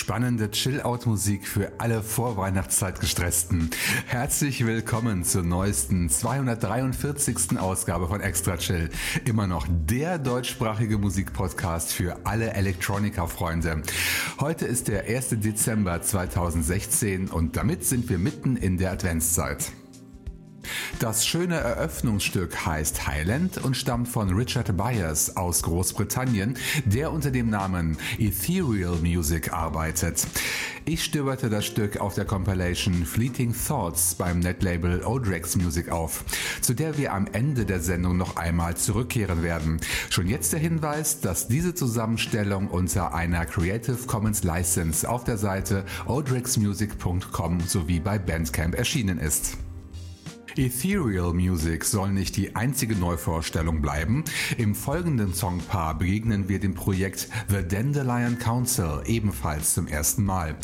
Entspannende Chill-Out-Musik für alle Vorweihnachtszeit gestressten. Herzlich willkommen zur neuesten 243. Ausgabe von Extra Chill. Immer noch der deutschsprachige Musikpodcast für alle Elektronika-Freunde. Heute ist der 1. Dezember 2016 und damit sind wir mitten in der Adventszeit. Das schöne Eröffnungsstück heißt Highland und stammt von Richard Byers aus Großbritannien, der unter dem Namen Ethereal Music arbeitet. Ich stöberte das Stück auf der Compilation Fleeting Thoughts beim Netlabel Odrex Music auf, zu der wir am Ende der Sendung noch einmal zurückkehren werden. Schon jetzt der Hinweis, dass diese Zusammenstellung unter einer Creative Commons License auf der Seite odrexmusic.com sowie bei Bandcamp erschienen ist. Ethereal Music soll nicht die einzige Neuvorstellung bleiben. Im folgenden Songpaar begegnen wir dem Projekt The Dandelion Council ebenfalls zum ersten Mal.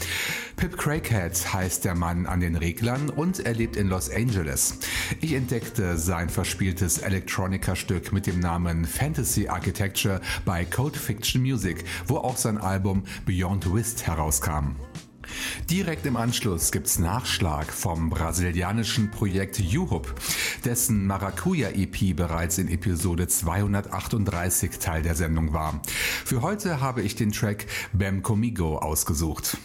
Pip Craighead heißt der Mann an den Reglern und er lebt in Los Angeles. Ich entdeckte sein verspieltes Electronica-Stück mit dem Namen Fantasy Architecture bei Code Fiction Music, wo auch sein Album Beyond Whist herauskam. Direkt im Anschluss gibt's Nachschlag vom brasilianischen Projekt Juhup, dessen Maracuja EP bereits in Episode 238 Teil der Sendung war. Für heute habe ich den Track Bem Comigo ausgesucht.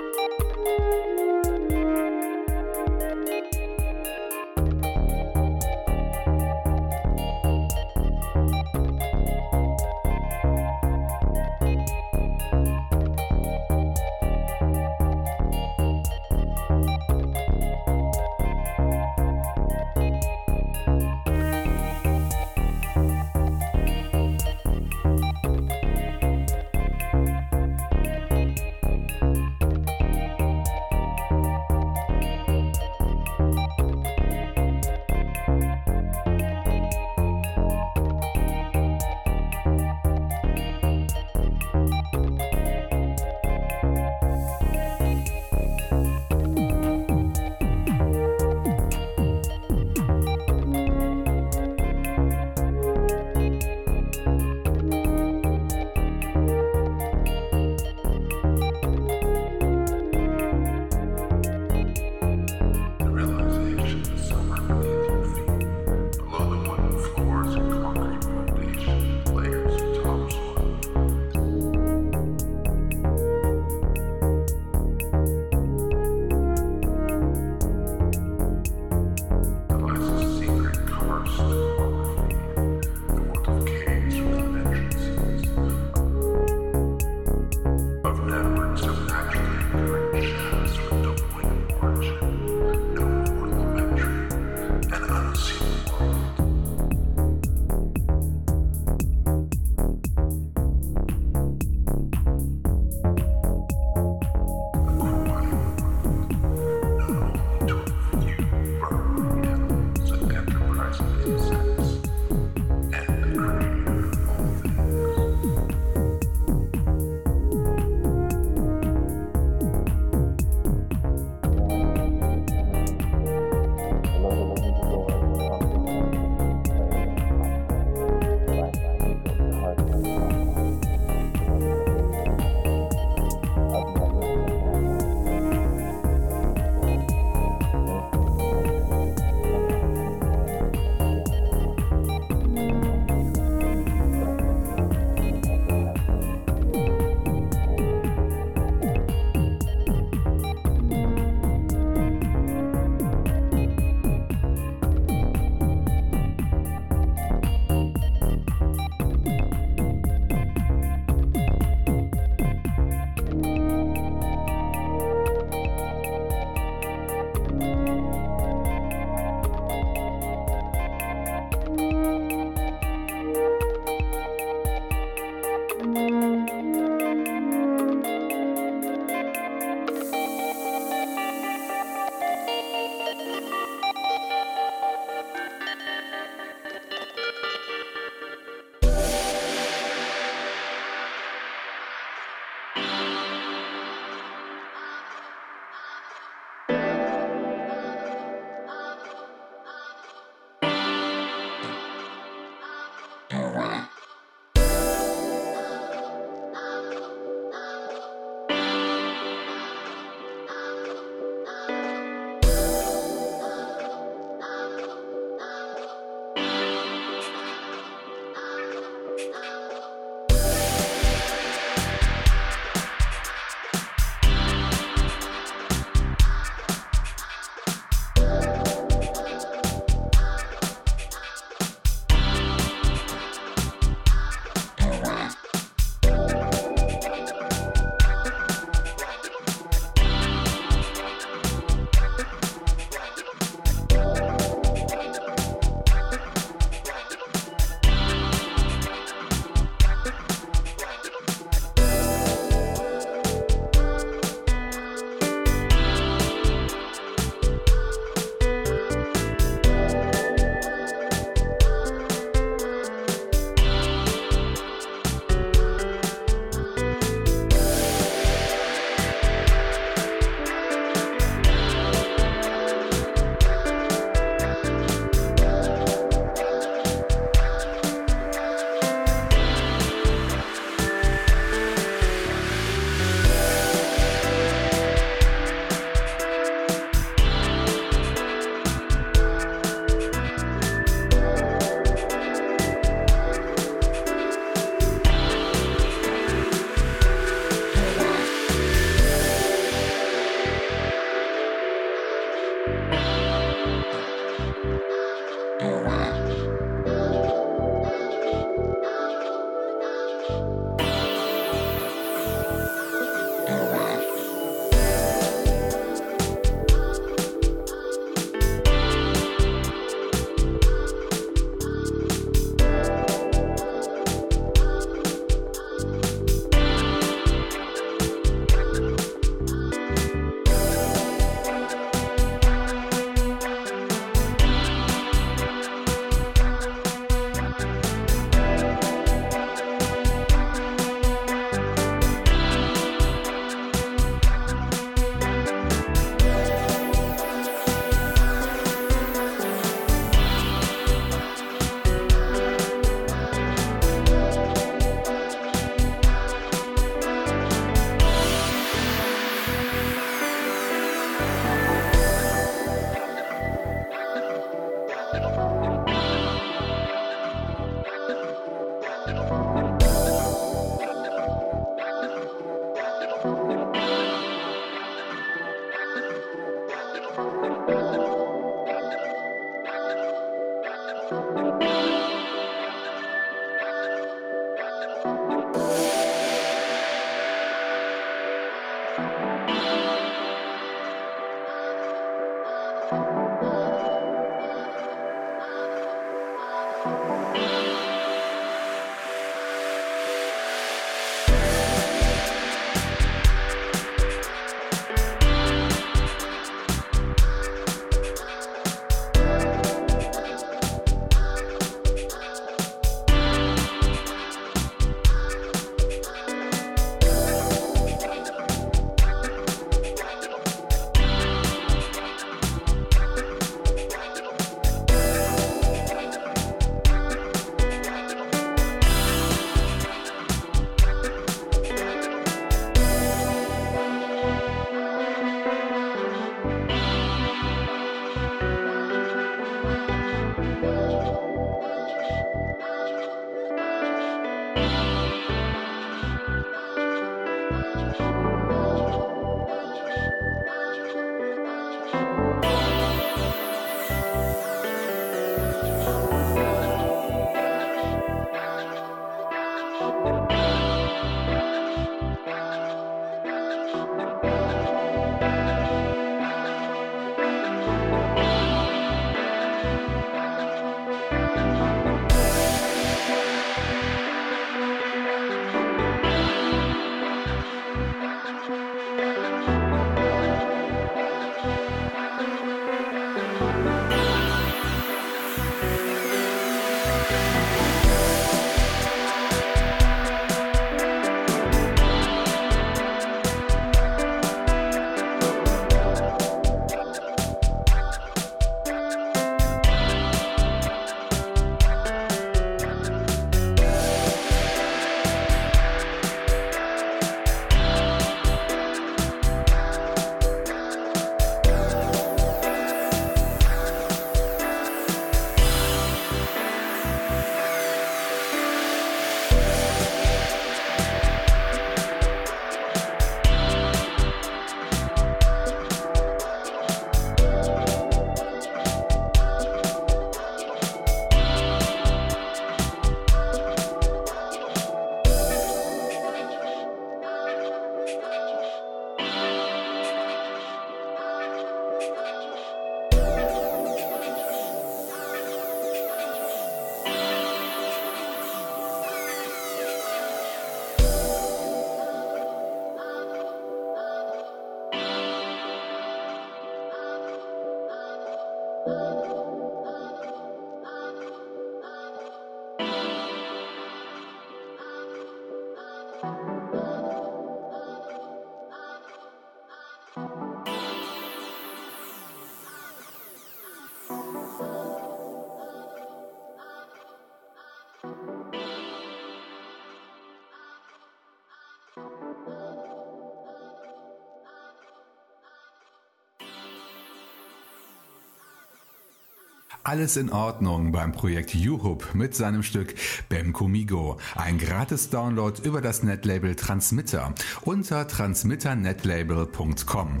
Alles in Ordnung beim Projekt YouHub mit seinem Stück Bem Comigo. Ein gratis Download über das Netlabel Transmitter unter transmitternetlabel.com.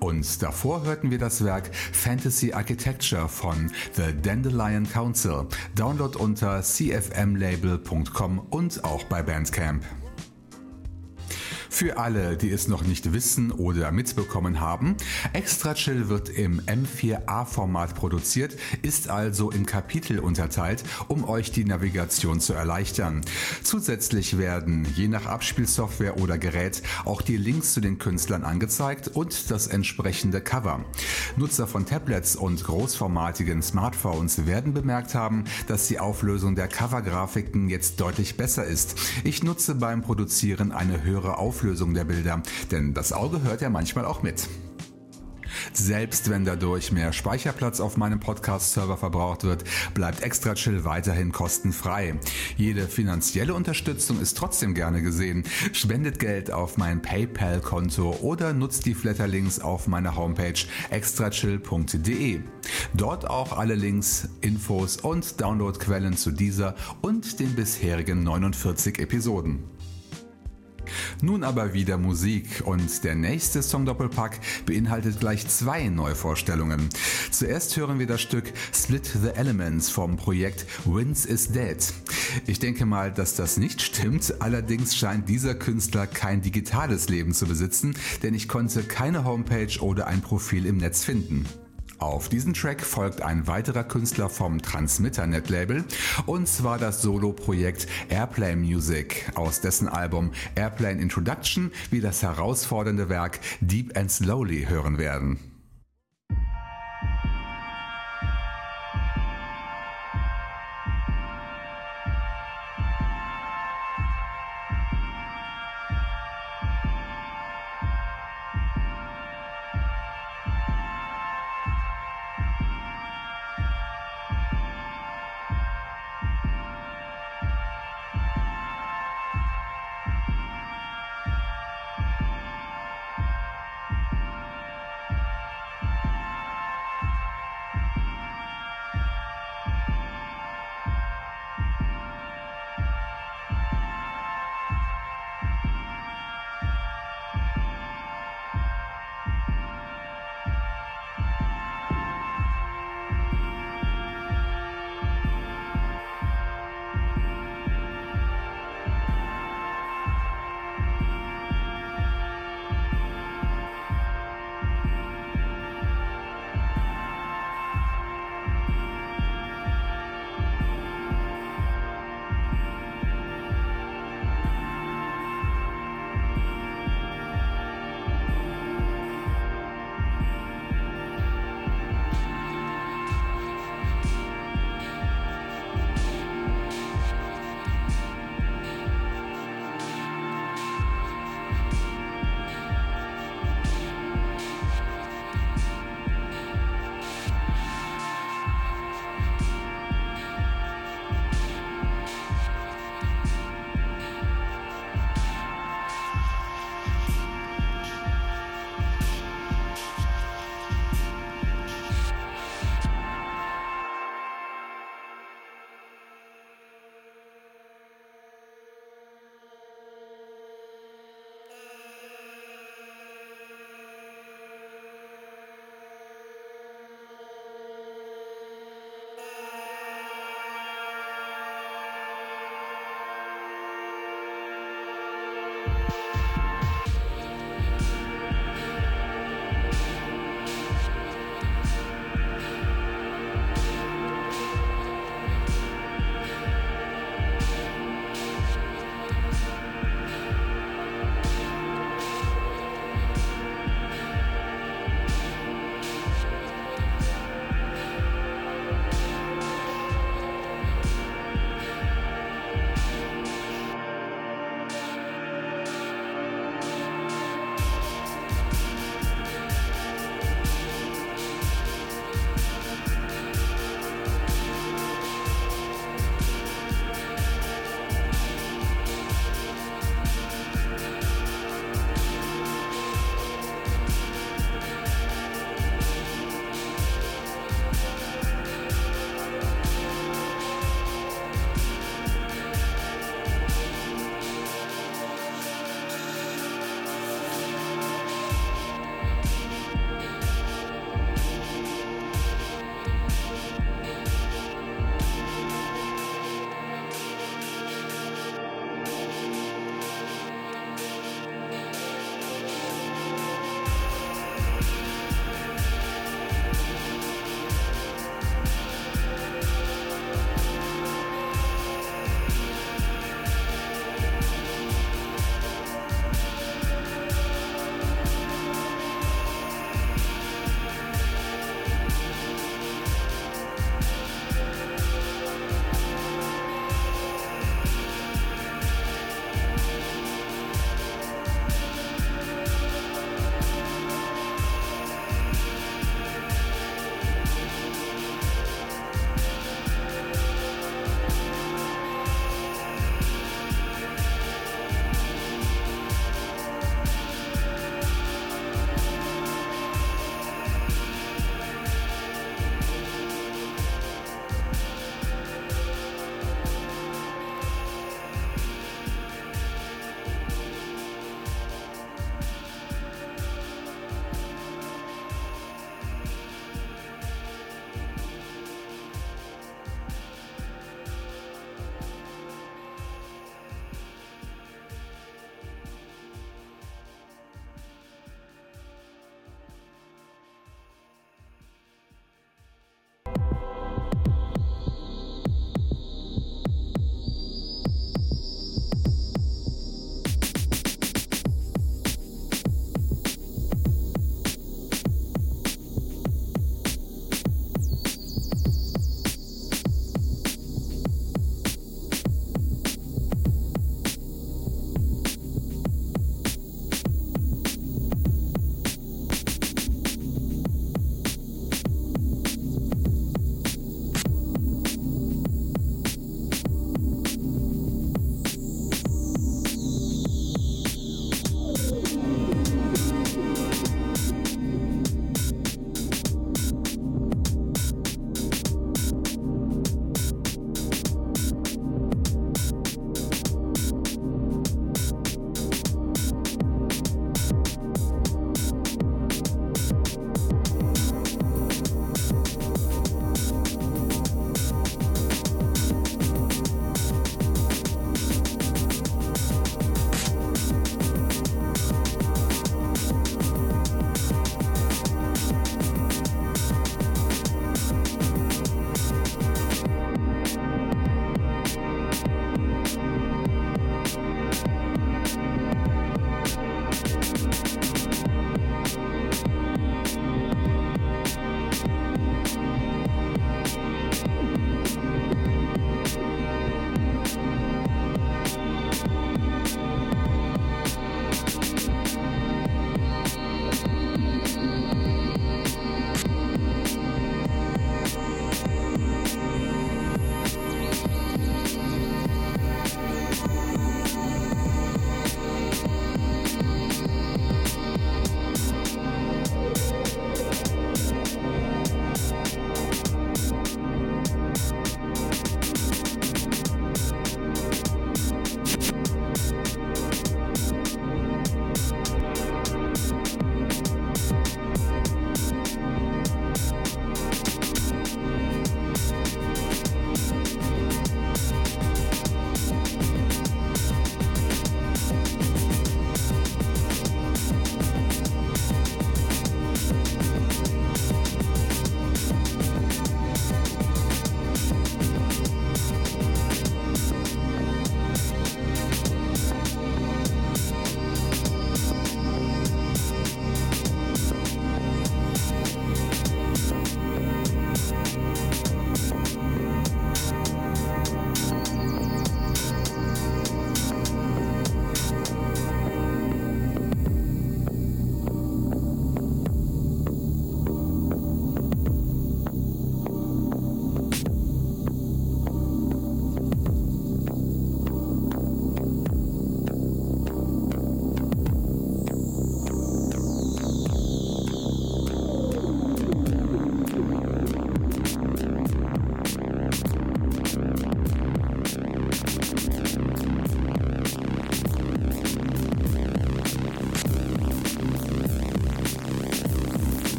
Und davor hörten wir das Werk Fantasy Architecture von The Dandelion Council. Download unter cfmlabel.com und auch bei Bandcamp. Für alle, die es noch nicht wissen oder mitbekommen haben, Extra Chill wird im M4A-Format produziert, ist also in Kapitel unterteilt, um euch die Navigation zu erleichtern. Zusätzlich werden, je nach Abspielsoftware oder Gerät, auch die Links zu den Künstlern angezeigt und das entsprechende Cover. Nutzer von Tablets und großformatigen Smartphones werden bemerkt haben, dass die Auflösung der Covergrafiken jetzt deutlich besser ist. Ich nutze beim Produzieren eine höhere Auflösung Auflösung der Bilder, denn das Auge hört ja manchmal auch mit. Selbst wenn dadurch mehr Speicherplatz auf meinem Podcast-Server verbraucht wird, bleibt Extra Chill weiterhin kostenfrei. Jede finanzielle Unterstützung ist trotzdem gerne gesehen. Spendet Geld auf mein PayPal-Konto oder nutzt die Flatterlinks auf meiner Homepage extrachill.de. Dort auch alle Links, Infos und Downloadquellen zu dieser und den bisherigen 49 Episoden. Nun aber wieder Musik und der nächste Song Doppelpack beinhaltet gleich zwei Neuvorstellungen. Zuerst hören wir das Stück Split the Elements vom Projekt Wins is Dead. Ich denke mal, dass das nicht stimmt, allerdings scheint dieser Künstler kein digitales Leben zu besitzen, denn ich konnte keine Homepage oder ein Profil im Netz finden. Auf diesen Track folgt ein weiterer Künstler vom Transmitter Net Label und zwar das Solo-Projekt Airplane Music, aus dessen Album Airplane Introduction wir das herausfordernde Werk Deep and Slowly hören werden.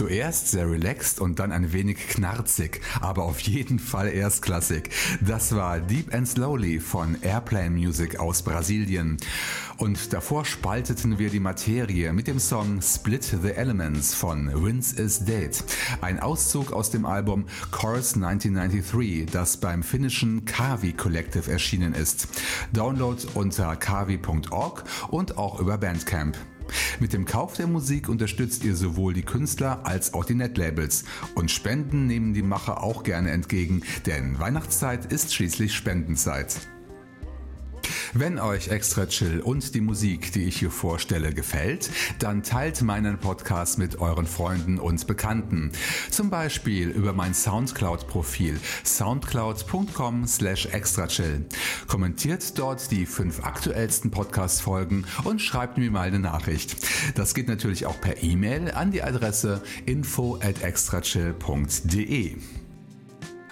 Zuerst sehr relaxed und dann ein wenig knarzig, aber auf jeden Fall erstklassig. Das war Deep and Slowly von Airplane Music aus Brasilien. Und davor spalteten wir die Materie mit dem Song Split the Elements von Vince is Dead. Ein Auszug aus dem Album Chorus 1993, das beim finnischen Kavi Collective erschienen ist. Download unter kavi.org und auch über Bandcamp. Mit dem Kauf der Musik unterstützt ihr sowohl die Künstler als auch die Netlabels. Und Spenden nehmen die Macher auch gerne entgegen, denn Weihnachtszeit ist schließlich Spendenzeit. Wenn euch Extra Chill und die Musik, die ich hier vorstelle, gefällt, dann teilt meinen Podcast mit euren Freunden und Bekannten. Zum Beispiel über mein Soundcloud-Profil soundcloud.com slash extrachill. Kommentiert dort die fünf aktuellsten Podcast-Folgen und schreibt mir mal eine Nachricht. Das geht natürlich auch per E-Mail an die Adresse info at extrachill.de.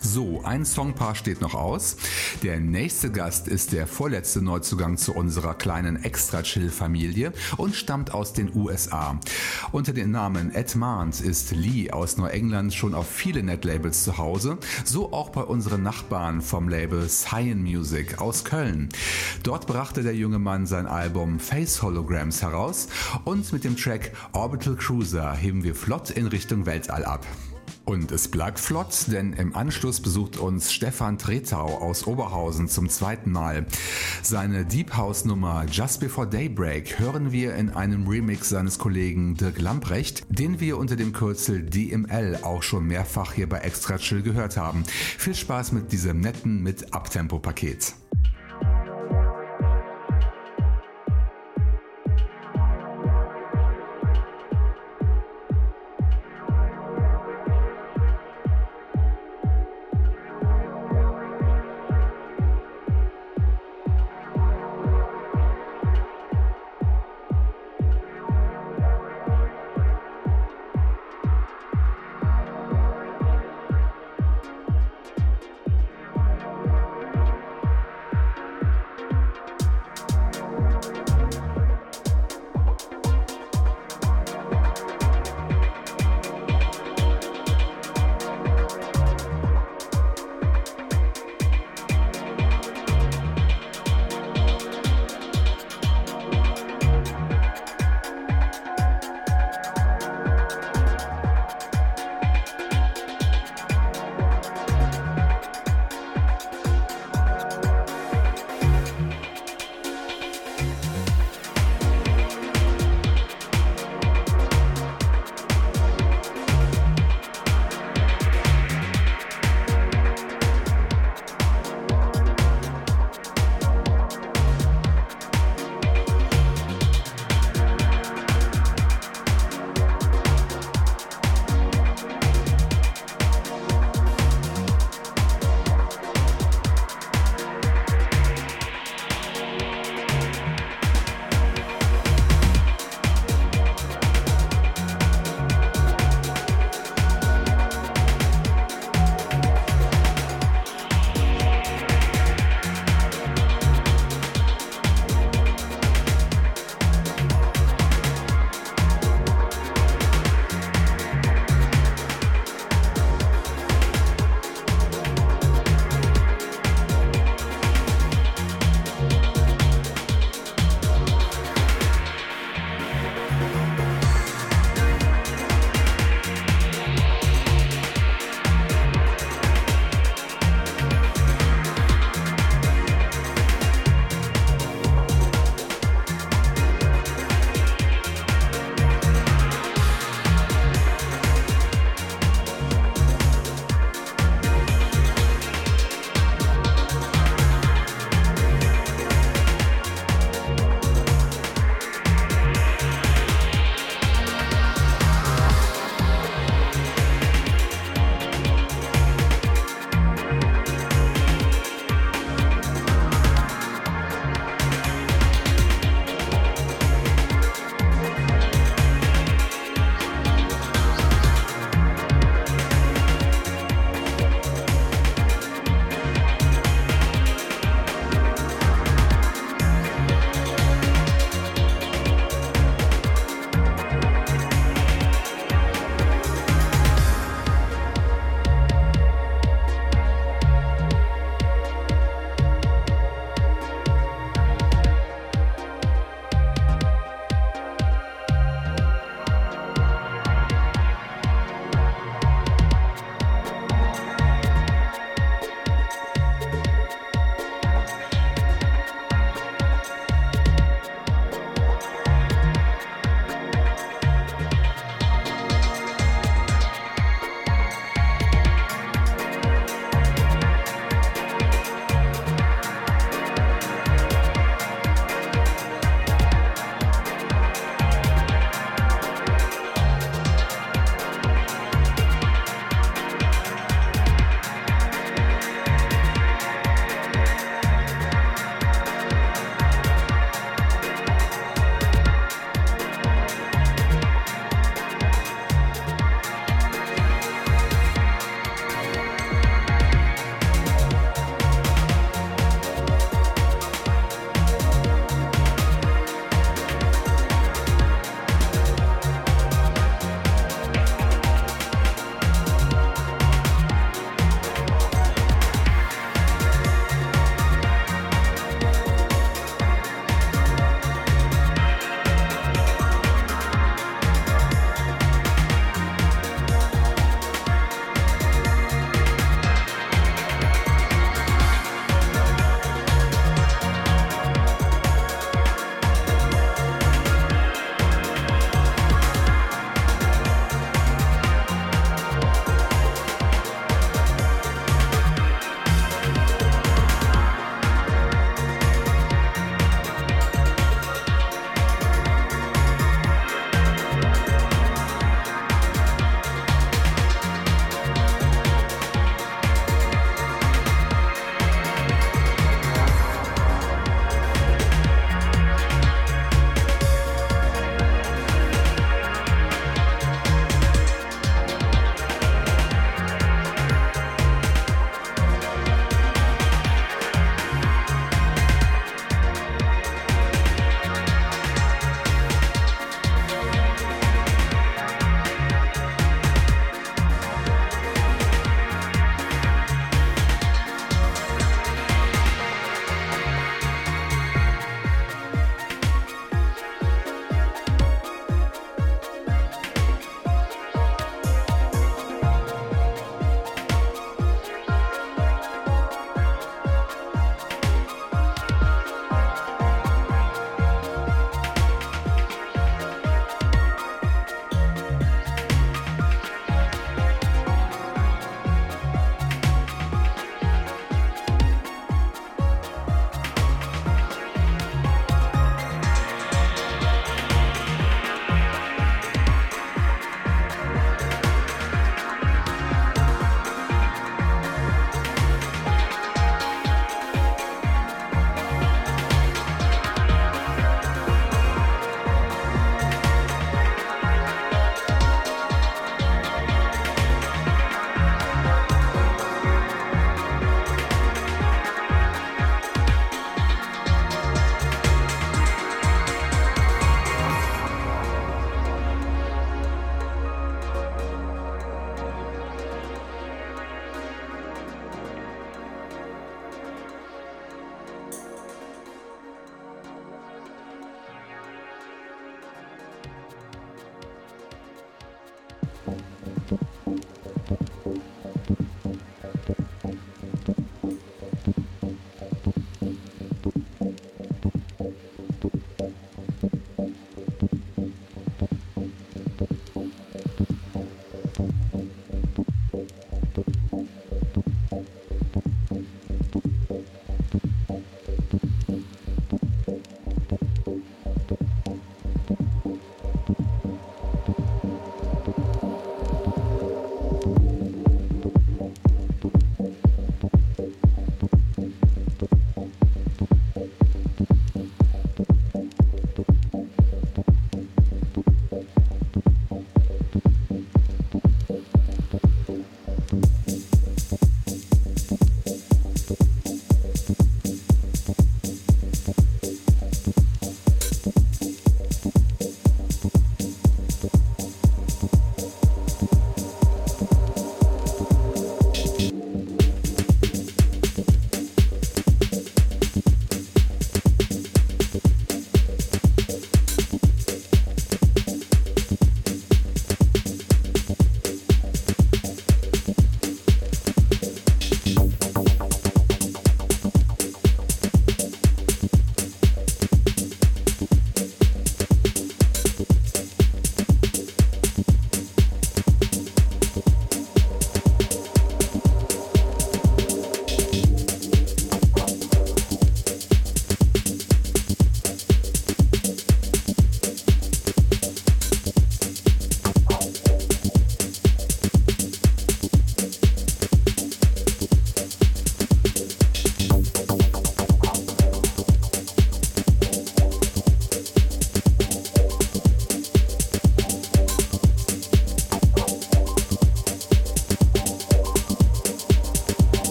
So, ein Songpaar steht noch aus. Der nächste Gast ist der vorletzte Neuzugang zu unserer kleinen Extra-Chill-Familie und stammt aus den USA. Unter dem Namen Ed Mant ist Lee aus Neuengland schon auf viele Netlabels zu Hause, so auch bei unseren Nachbarn vom Label Cyan Music aus Köln. Dort brachte der junge Mann sein Album Face Holograms heraus und mit dem Track Orbital Cruiser heben wir flott in Richtung Weltall ab. Und es bleibt flott, denn im Anschluss besucht uns Stefan Tretau aus Oberhausen zum zweiten Mal. Seine Deep House Nummer Just Before Daybreak hören wir in einem Remix seines Kollegen Dirk Lamprecht, den wir unter dem Kürzel DML auch schon mehrfach hier bei Extra Chill gehört haben. Viel Spaß mit diesem netten mit Abtempo-Paket. Sehr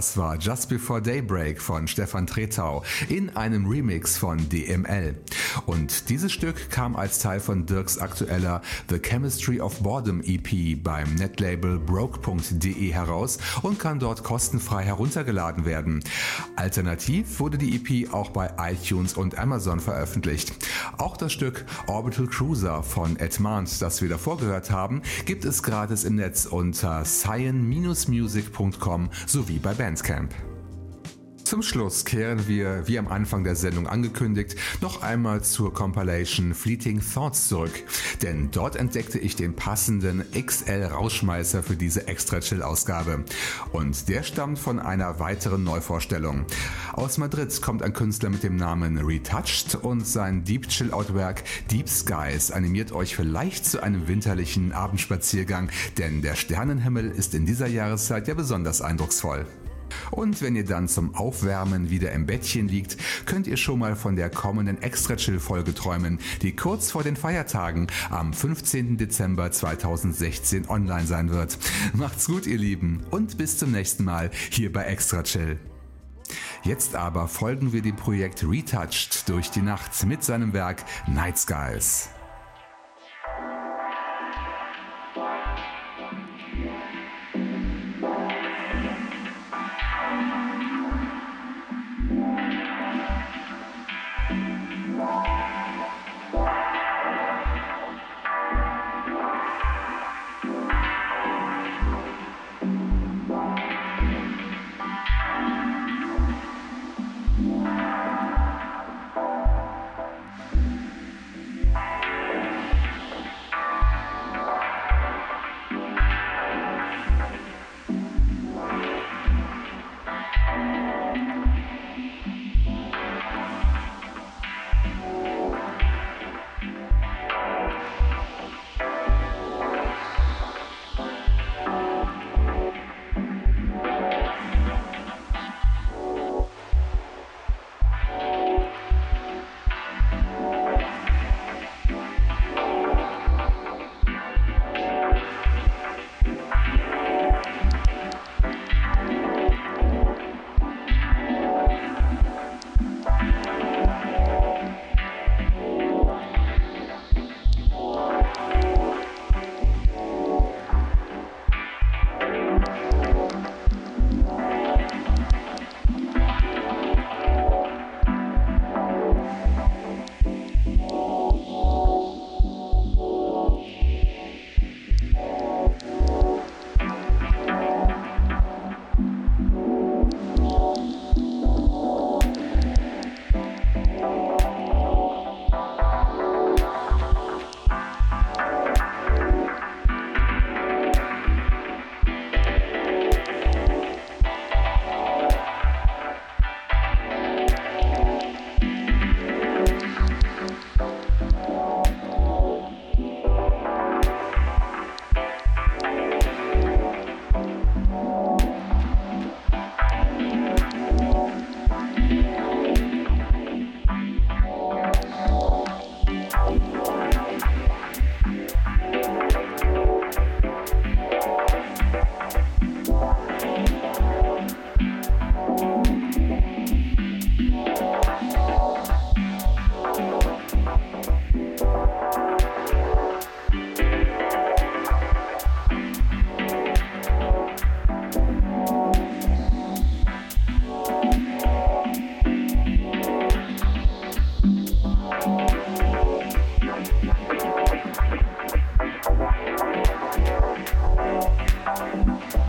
Das war Just Before Daybreak von Stefan Tretau in einem Remix von DML. Und dieses Stück kam als Teil von Dirks aktueller The Chemistry of Boredom EP beim Netlabel broke.de heraus und kann dort kostenfrei heruntergeladen werden. Alternativ wurde die EP auch bei iTunes und Amazon veröffentlicht. Auch das Stück Orbital Cruiser von Edmund, das wir davor gehört haben, gibt es gratis im Netz unter cyan-music.com sowie bei Bandcamp. Zum Schluss kehren wir, wie am Anfang der Sendung angekündigt, noch einmal zur Compilation Fleeting Thoughts zurück, denn dort entdeckte ich den passenden XL-Rausschmeißer für diese Extra-Chill-Ausgabe. Und der stammt von einer weiteren Neuvorstellung. Aus Madrid kommt ein Künstler mit dem Namen Retouched und sein Deep Chill-Out-Werk Deep Skies animiert euch vielleicht zu einem winterlichen Abendspaziergang, denn der Sternenhimmel ist in dieser Jahreszeit ja besonders eindrucksvoll. Und wenn ihr dann zum Aufwärmen wieder im Bettchen liegt, könnt ihr schon mal von der kommenden Extra Chill Folge träumen, die kurz vor den Feiertagen am 15. Dezember 2016 online sein wird. Macht's gut, ihr Lieben, und bis zum nächsten Mal hier bei Extra Chill. Jetzt aber folgen wir dem Projekt Retouched durch die Nacht mit seinem Werk Night Skies.